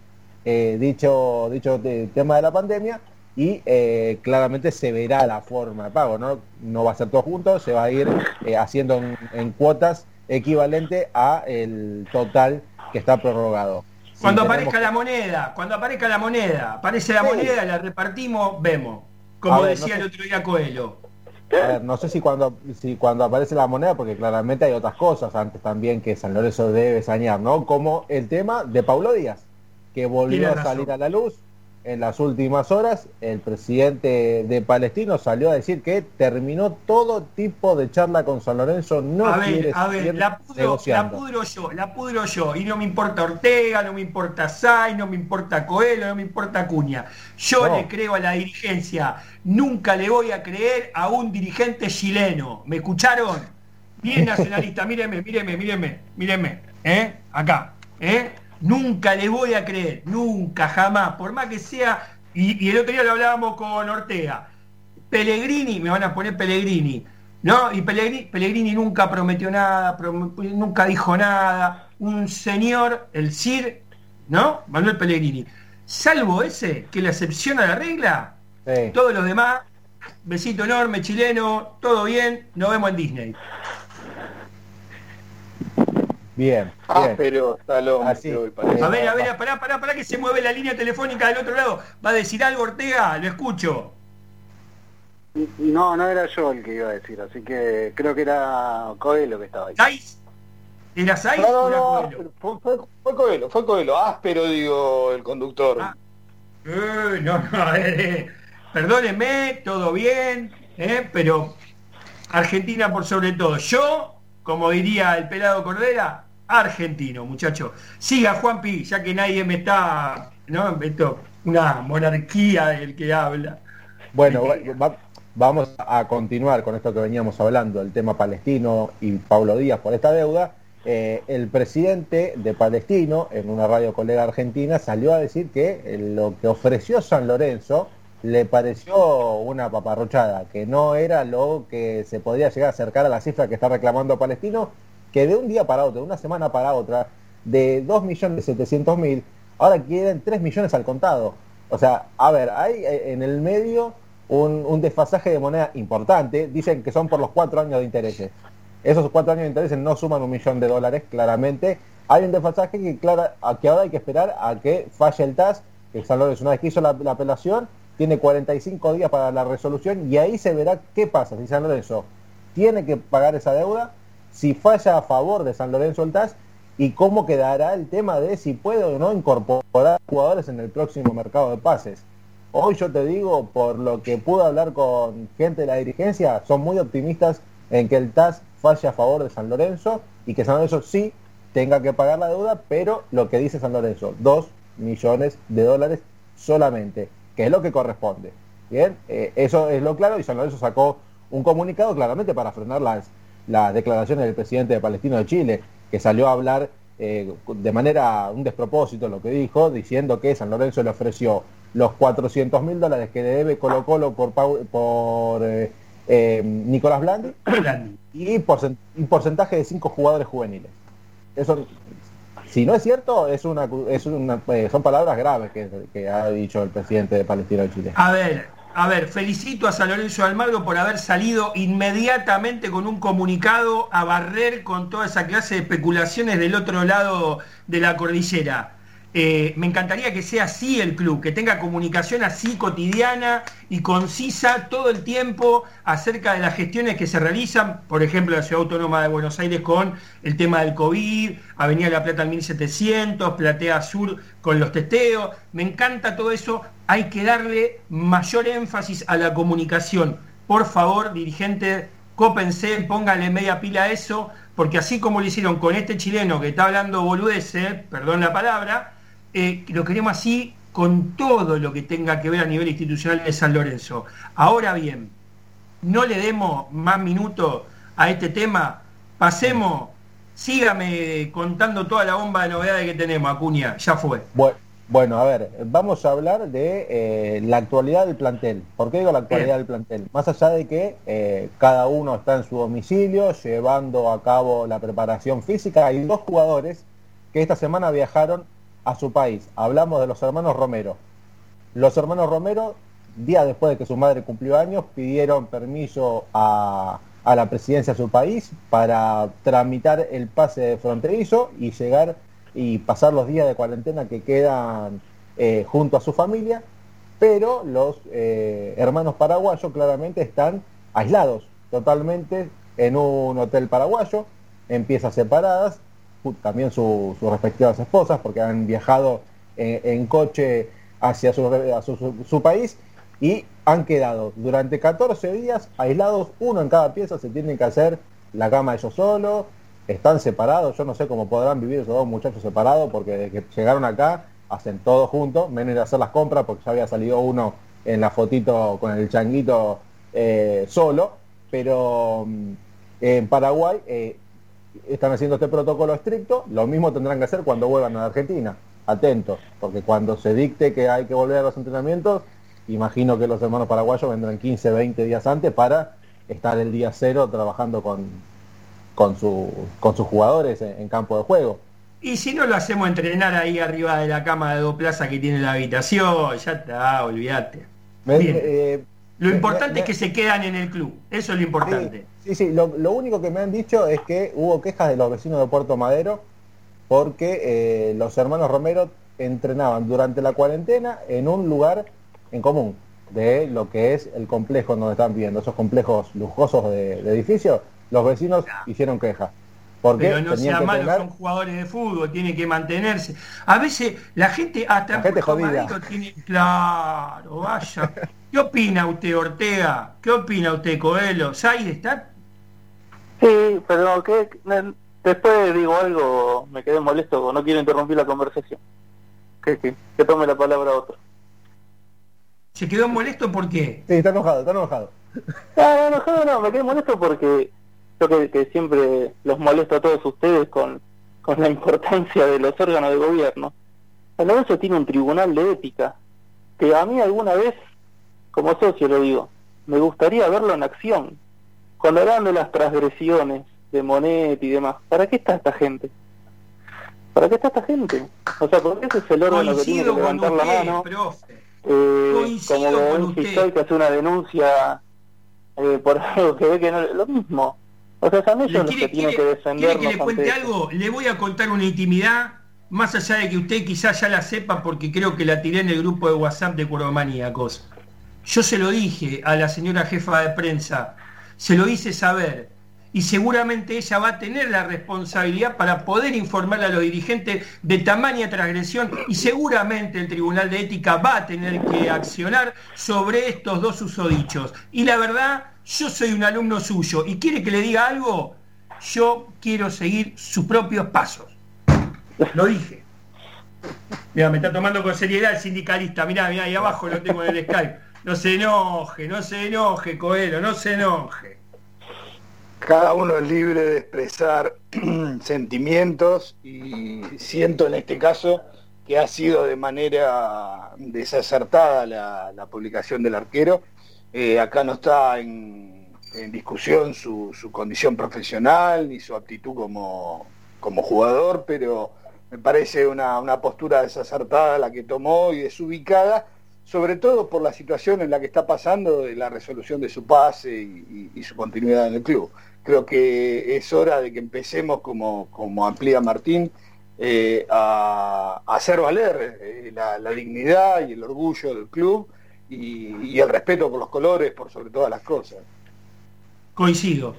eh, dicho, dicho te- tema de la pandemia, y eh, claramente se verá la forma de pago, ¿no? No va a ser todo junto, se va a ir eh, haciendo en, en cuotas equivalente a el total que está prorrogado. Cuando aparezca la moneda, cuando aparezca la moneda, aparece la Sí. moneda, la repartimos, vemos. Como ver, decía no sé- el otro día Coelho. A ver, no sé si cuando, si cuando aparece la moneda, porque claramente hay otras cosas antes también que San Lorenzo debe sanear, ¿no? Como el tema de Paulo Díaz, que volvió a salir a la luz en las últimas horas. El presidente de Palestino salió a decir que terminó todo tipo de charla con San Lorenzo, no a ver, a ver, la pudro, la pudro yo, la pudro yo. Y no me importa Ortega, no me importa Say, no me importa Coelho, no me importa Acuña. Yo No. le creo a la dirigencia. Nunca le voy a creer a un dirigente chileno. ¿Me escucharon? Bien nacionalista, míreme, míreme, míreme, míreme. ¿Eh? Acá. ¿Eh? Nunca le voy a creer, nunca, jamás. Por más que sea. Y, y el otro día lo hablábamos con Ortega. Pellegrini, me van a poner Pellegrini, ¿no? Y Pellegrini, Pellegrini nunca prometió nada, prom- nunca dijo nada. Un señor, el CIR, ¿no? Manuel Pellegrini. Salvo ese, que la excepción a la regla, Sí. todos los demás, besito enorme, chileno, todo bien, nos vemos en Disney. Bien, Ah, bien. pero Salón, Así. parece. A ver, a ver, pará, pará, pará que se mueve la línea telefónica del otro lado. ¿Va a decir algo Ortega? Lo escucho. No, no era yo el que iba a decir, así que creo que era Coelho que estaba ahí. ¿Saiz? ¿Era Saiz No, o no, era Coelho? fue, fue, fue Coelho, fue Coelho, áspero digo el conductor. Ah. Eh, no, no, eh, perdónenme, todo bien, eh, pero Argentina por sobre todo. Yo, como diría el pelado Cordera, argentino, muchacho. Siga Juanpi, ya que nadie me está, ¿no? Esto, una monarquía del que habla. Bueno, va- va- vamos a continuar con esto que veníamos hablando, el tema palestino y Pablo Díaz por esta deuda. Eh, el presidente de Palestino, en una radio colega argentina, salió a decir que eh, lo que ofreció San Lorenzo le pareció una paparrochada, que no era lo que se podía llegar a acercar a la cifra que está reclamando Palestino, que de un día para otro, de una semana para otra, de 2.700.000, ahora quieren 3 millones al contado. O sea, a ver, hay eh, en el medio un, un desfasaje de moneda importante. Dicen que son por los cuatro años de intereses. Esos cuatro años de intereses no suman un millón de dólares, claramente. Hay un desfasaje que, clara, a que ahora hay que esperar a que falle el TAS, que San Lorenzo, una vez que hizo la, la apelación, tiene 45 días para la resolución y ahí se verá qué pasa, si San Lorenzo tiene que pagar esa deuda, si falla a favor de San Lorenzo el TAS y cómo quedará el tema de si puede o no incorporar jugadores en el próximo mercado de pases. Hoy yo te digo, por lo que pude hablar con gente de la dirigencia, son muy optimistas en que el TAS falle a favor de San Lorenzo y que San Lorenzo sí tenga que pagar la deuda, pero lo que dice San Lorenzo, dos millones de dólares solamente, que es lo que corresponde. Bien, eh, eso es lo claro y San Lorenzo sacó un comunicado claramente para frenar las, las declaraciones del presidente de Palestino de Chile, que salió a hablar eh, de manera, un despropósito lo que dijo, diciendo que San Lorenzo le ofreció los 400 mil dólares que debe Colo Colo por, por eh, eh, Nicolás Blandi y porcentaje de cinco jugadores juveniles. Eso, si no es cierto, es una, es una, son palabras graves que, que ha dicho el presidente de Palestina de Chile. A ver, a ver, felicito a San Lorenzo Almagro por haber salido inmediatamente con un comunicado a barrer con toda esa clase de especulaciones del otro lado de la cordillera. Eh, me encantaría que sea así el club, que tenga comunicación así cotidiana y concisa todo el tiempo acerca de las gestiones que se realizan, por ejemplo, la Ciudad Autónoma de Buenos Aires con el tema del COVID, Avenida La Plata al 1700, Platea Sur con los testeos. Me encanta todo eso, hay que darle mayor énfasis a la comunicación. Por favor, dirigente, cópense, póngale media pila a eso, porque así como lo hicieron con este chileno que está hablando boludeces, perdón la palabra, eh, lo queremos así con todo lo que tenga que ver a nivel institucional de San Lorenzo. Ahora bien, no le demos más minutos a este tema, pasemos, sígame contando toda la bomba de novedades que tenemos, Acuña, ya fue. Bueno, a ver, vamos a hablar de eh, la actualidad del plantel. ¿Por qué digo la actualidad del plantel? Más allá de que eh, cada uno está en su domicilio llevando a cabo la preparación física, hay dos jugadores que esta semana viajaron a su país. Hablamos de los hermanos Romero. Los hermanos Romero, día después de que su madre cumplió años, pidieron permiso a, la presidencia de su país para tramitar el pase fronterizo y llegar y pasar los días de cuarentena que quedan eh, junto a su familia, pero los eh, hermanos paraguayos claramente están aislados totalmente en un hotel paraguayo, en piezas separadas, también sus respectivas esposas, porque han viajado en, coche hacia su, país y han quedado durante 14 días aislados, uno en cada pieza, se tienen que hacer la cama ellos solos, están separados, yo no sé cómo podrán vivir esos dos muchachos separados, porque desde que llegaron acá hacen todo juntos, menos a hacer las compras, porque ya había salido uno en la fotito con el changuito eh, solo, pero mm, en Paraguay eh, están haciendo este protocolo estricto, lo mismo tendrán que hacer cuando vuelvan a la Argentina. Atentos, porque cuando se dicte que hay que volver a los entrenamientos, imagino que los hermanos paraguayos vendrán 15, 20 días antes para estar el día cero trabajando con, con, su, con sus jugadores en, campo de juego. Y si no lo hacemos entrenar ahí arriba de la cama de dos plazas que tiene la habitación, ya está, olvídate. Eh, lo importante es que se quedan en el club, eso es lo importante. Sí, sí, lo, único que me han dicho es que hubo quejas de los vecinos de Puerto Madero porque eh, los hermanos Romero entrenaban durante la cuarentena en un lugar en común de lo que es el complejo donde están viviendo, esos complejos lujosos de, edificios, los vecinos hicieron quejas. Porque Pero no sea malo, son jugadores de fútbol, tienen que mantenerse. A veces la gente hasta la gente jodida. Tiene, claro, vaya. ¿Qué opina usted, Ortega? ¿Qué opina usted, Coelho? ¿Said está Sí, pero que después digo algo, me quedé molesto, no quiero interrumpir la conversación. Que, que, que tome la palabra otro. ¿Se quedó molesto por qué? Sí, está enojado, está enojado. No, enojado no, me quedé molesto porque yo que, siempre los molesto a todos ustedes con, con la importancia de los órganos de gobierno. El eso tiene un tribunal de ética, que a mí alguna vez, como socio lo digo, me gustaría verlo en acción, cuando hablan de las transgresiones de Monet y demás, ¿para qué está esta gente? ¿Para qué está esta gente? O sea, porque ese es el órgano que tiene que levantar la mano. Eh, como un fiscal que hace una denuncia eh, por algo que ve que no lo mismo. O sea, son ellos los que tienen que. ¿Quiere que le cuente algo? Le voy a contar una intimidad, más allá de que usted quizás ya la sepa, porque creo que la tiré en el grupo de WhatsApp de Cuervomaníacos. yo se lo dije a la señora jefa de prensa, se lo hice saber, y seguramente ella va a tener la responsabilidad para poder informar a los dirigentes de tamaña transgresión y seguramente el Tribunal de Ética va a tener que accionar sobre estos dos usodichos. Y la verdad, yo soy un alumno suyo y quiere que le diga algo, yo quiero seguir sus propios pasos. Lo dije. Mira, me está tomando con seriedad el sindicalista. Mirá, mirá, ahí abajo lo tengo en el Skype. No se enoje, no se enoje, Coelho, no se enoje. Cada uno es libre de expresar sentimientos y siento en este caso que ha sido de manera desacertada la, la publicación del arquero. Eh, acá no está en, en discusión su, su, condición profesional ni su aptitud como, como jugador, pero me parece una, una, postura desacertada la que tomó y desubicada, sobre todo por la situación en la que está pasando de la resolución de su pase y, su continuidad en el club. Creo que es hora de que empecemos, como, como amplía Martín, eh, a, hacer valer eh, la, dignidad y el orgullo del club y, y, el respeto por los colores, por sobre todas las cosas. Coincido,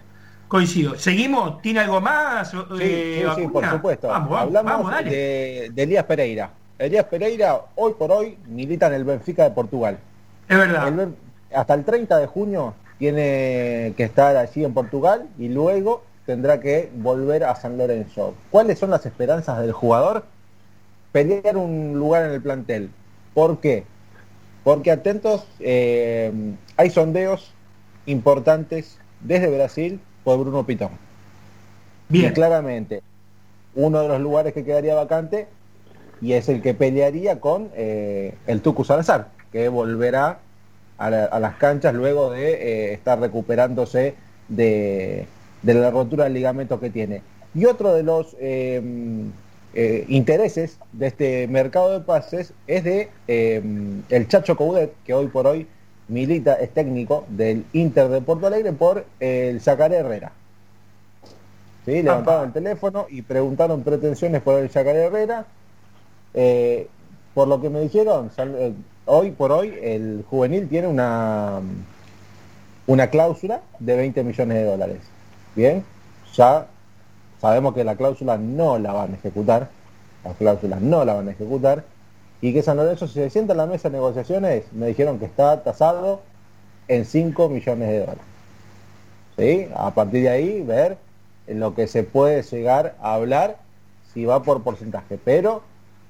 coincido. ¿Seguimos? ¿Tiene algo más? Sí, eh, sí, sí por supuesto. Vamos, vamos, Hablamos vamos, de, de, Elías Pereira. Elías Pereira, hoy por hoy, milita en el Benfica de Portugal. Es verdad. El, hasta el 30 de junio tiene que estar allí en Portugal y luego tendrá que volver a San Lorenzo. ¿Cuáles son las esperanzas del jugador? Pelear un lugar en el plantel. ¿Por qué? Porque atentos, eh, hay sondeos importantes desde Brasil por Bruno Pitón. Bien. Y claramente, uno de los lugares que quedaría vacante y es el que pelearía con eh, el Tucu Salazar, que volverá a, la, a las canchas luego de eh, estar recuperándose de, de, la rotura del ligamento que tiene. Y otro de los eh, eh, intereses de este mercado de pases es de el Chacho Coudet, que hoy por hoy milita, es técnico del Inter de Porto Alegre por el Sacaré Herrera. ¿Sí? Levantaron el teléfono y preguntaron pretensiones por el Yacaré Herrera. Eh, por lo que me dijeron, hoy por hoy el juvenil tiene una, una cláusula de 20 millones de dólares. Bien, ya sabemos que la cláusula no la van a ejecutar, las cláusulas no la van a ejecutar, y que San Lorenzo, si se sienta en la mesa de negociaciones, me dijeron que está tasado en 5 millones de dólares. ¿Sí? A partir de ahí, ver en lo que se puede llegar a hablar si va por porcentaje. Pero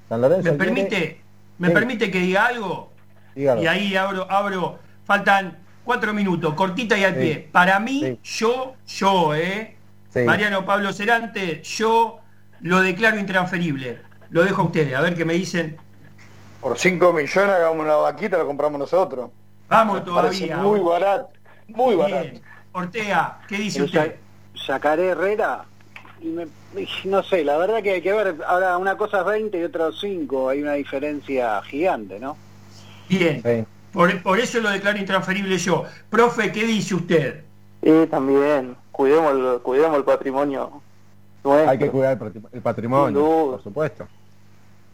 San Lorenzo. ¿Me permite, tiene... ¿me sí. permite que diga algo? Dígalo. Y ahí abro, abro, faltan cuatro minutos, cortita y al sí. pie. Para mí, sí. yo, yo, eh, Mariano Pablo Cerante, yo lo declaro intransferible. Lo dejo a ustedes, a ver qué me dicen. Por 5 millones hagamos una vaquita, lo compramos nosotros. Vamos todavía. Muy barato, muy Bien. barato. Ortega, ¿qué dice usted? Sacaré Herrera, me, no sé, la verdad que hay que ver, ahora una cosa es 20 y otra 5, hay una diferencia gigante, ¿no? Bien, sí. por, por, eso lo declaro intransferible yo. Profe, ¿qué dice usted? Sí, también, cuidemos, cuidemos el patrimonio. Nuestro. Hay que cuidar el patrimonio, por supuesto.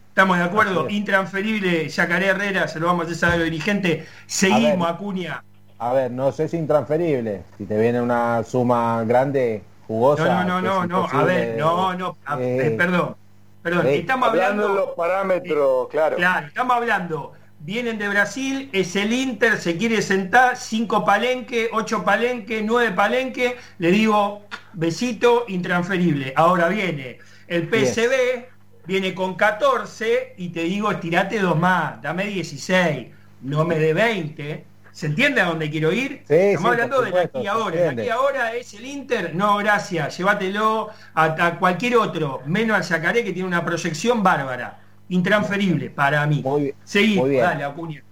Estamos de acuerdo, intransferible, Yacaré Herrera, se lo vamos a hacer saber al dirigente. Seguimos, a Acuña. A ver, no sé si intransferible. Si te viene una suma grande, jugosa. No, no, no, no, a ver, no, no, a, eh, eh, perdón. Perdón, eh, estamos hablando, hablando de los parámetros, claro. Claro, estamos hablando. Vienen de Brasil, es el Inter, se quiere sentar, cinco palenque, ocho palenque, nueve palenque, le digo, besito, intransferible. Ahora viene el PSB, viene con 14 y te digo, estirate dos más, dame 16, no me dé 20, ¿Se entiende a dónde quiero ir? Sí, Estamos sí, hablando de aquí ahora. Aquí ahora es el Inter. No, gracias. Llévatelo a, a, cualquier otro, menos al Yacaré que tiene una proyección bárbara. Intransferible para mí. Muy, Seguí, muy bien. dale, Acuña.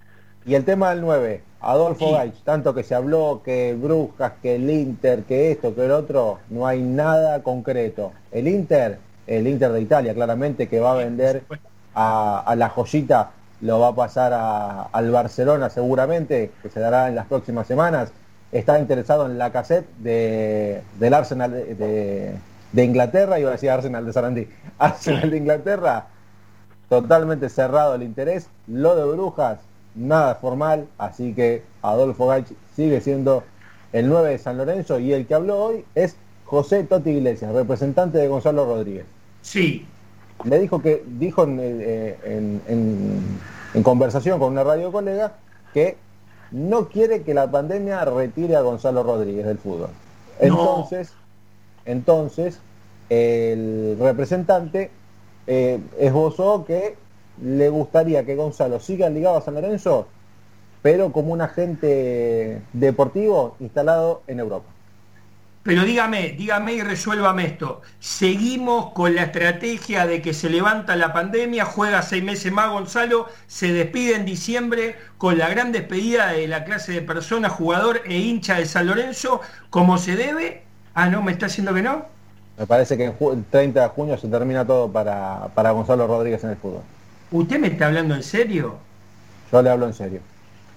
Y el tema del 9, Adolfo Sí. Gaich, tanto que se habló que Brujas, que el Inter, que esto, que el otro, no hay nada concreto. El Inter, el Inter de Italia, claramente, que va a vender a, a la joyita lo va a pasar a, al Barcelona seguramente, que se dará en las próximas semanas. Está interesado en la cassette de, del Arsenal de, de, de, Inglaterra, iba a decir Arsenal de Sarandí, Arsenal de Inglaterra, totalmente cerrado el interés. Lo de Brujas, nada formal, así que Adolfo Gaich sigue siendo el 9 de San Lorenzo y el que habló hoy es José Toti Iglesias, representante de Gonzalo Rodríguez. Sí. Le dijo que, dijo en, eh, en- en- en conversación con una radio colega que no quiere que la pandemia retire a Gonzalo Rodríguez del fútbol. Entonces, entonces el representante eh, esbozó que le gustaría que Gonzalo siga ligado a San Lorenzo, pero como un agente deportivo instalado en Europa. Pero dígame, dígame y resuélvame esto. ¿Seguimos con la estrategia de que se levanta la pandemia, juega seis meses más Gonzalo, se despide en diciembre con la gran despedida de la clase de persona, jugador e hincha de San Lorenzo, como se debe? Ah, no, me está haciendo que no. Me parece que el 30 de junio se termina todo para, para Gonzalo Rodríguez en el fútbol. ¿Usted me está hablando en serio? Yo le hablo en serio.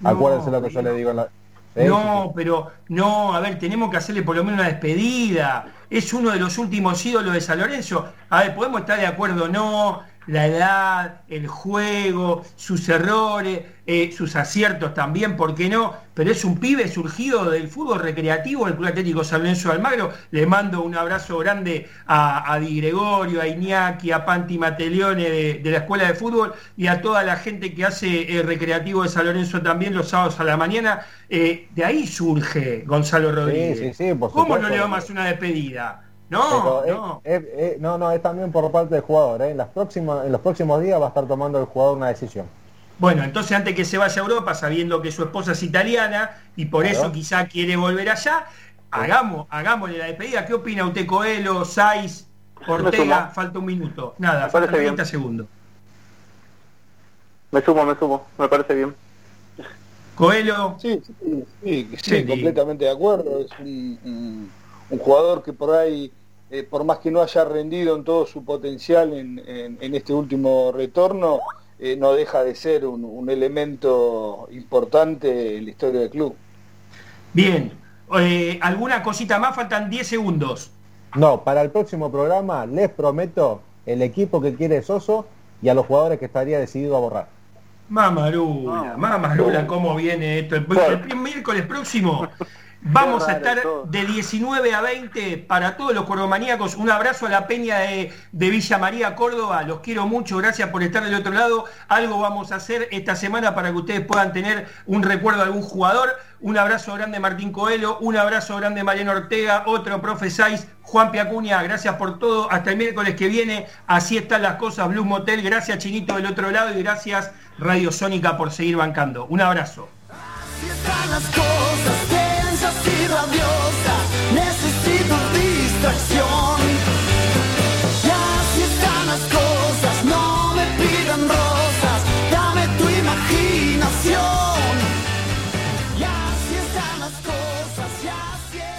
No, Acuérdense lo que yo le digo en la... No, pero no, a ver, tenemos que hacerle por lo menos una despedida. Es uno de los últimos ídolos de San Lorenzo. A ver, podemos estar de acuerdo o no, la edad, el juego, sus errores, eh, sus aciertos también, ¿por qué no? Pero es un pibe surgido del fútbol recreativo del Club Atlético San Lorenzo de Almagro. Le mando un abrazo grande a, a Di Gregorio, a Iñaki, a Panti Matelione de, de la Escuela de Fútbol y a toda la gente que hace eh, recreativo de San Lorenzo también los sábados a la mañana. Eh, de ahí surge Gonzalo Rodríguez. sí, sí, por ¿Cómo no le vamos a hacer una despedida? No, eh, no. eh, eh, no, no, es también por parte del jugador. eh. En, las próximas, en los próximos días va a estar tomando el jugador una decisión. Bueno, entonces antes que se vaya a Europa, sabiendo que su esposa es italiana y por Claro. eso quizá quiere volver allá, hagamos, hagámosle la despedida. ¿Qué opina usted, Coelho, Saiz, Ortega? Falta un minuto. Nada, parece 30 bien. segundos. Me sumo, me sumo, me parece bien. Coelho. Sí, sí, sí, sí, Sí. completamente de acuerdo. Es un, un- un jugador que por ahí, eh, por más que no haya rendido en todo su potencial en, en- en este último retorno, eh, no deja de ser un, un elemento importante en la historia del club. Bien. Eh, ¿Alguna cosita más? Faltan 10 segundos. No, para el próximo programa les prometo el equipo que quiere Soso y a los jugadores que estaría decidido a borrar. Mamarula, Mamarula, ¿cómo viene esto? El, el miércoles próximo vamos a estar todo. de 19 a 20 para todos los cordomaníacos. Un abrazo a la peña de, de Villa María, Córdoba. Los quiero mucho, gracias por estar del otro lado. Algo vamos a hacer esta semana para que ustedes puedan tener un recuerdo de algún jugador. Un abrazo grande Martín Coelho, un abrazo grande Mariano Ortega, otro profe Saiz, Juan Piacuña, gracias por todo. Hasta el miércoles que viene, así están las cosas, Blues Motel. Gracias Chinito del otro lado y gracias Radio Sónica por seguir bancando. Un abrazo. están las cosas Necesito distracción. Y así están las cosas. No me pidan rosas.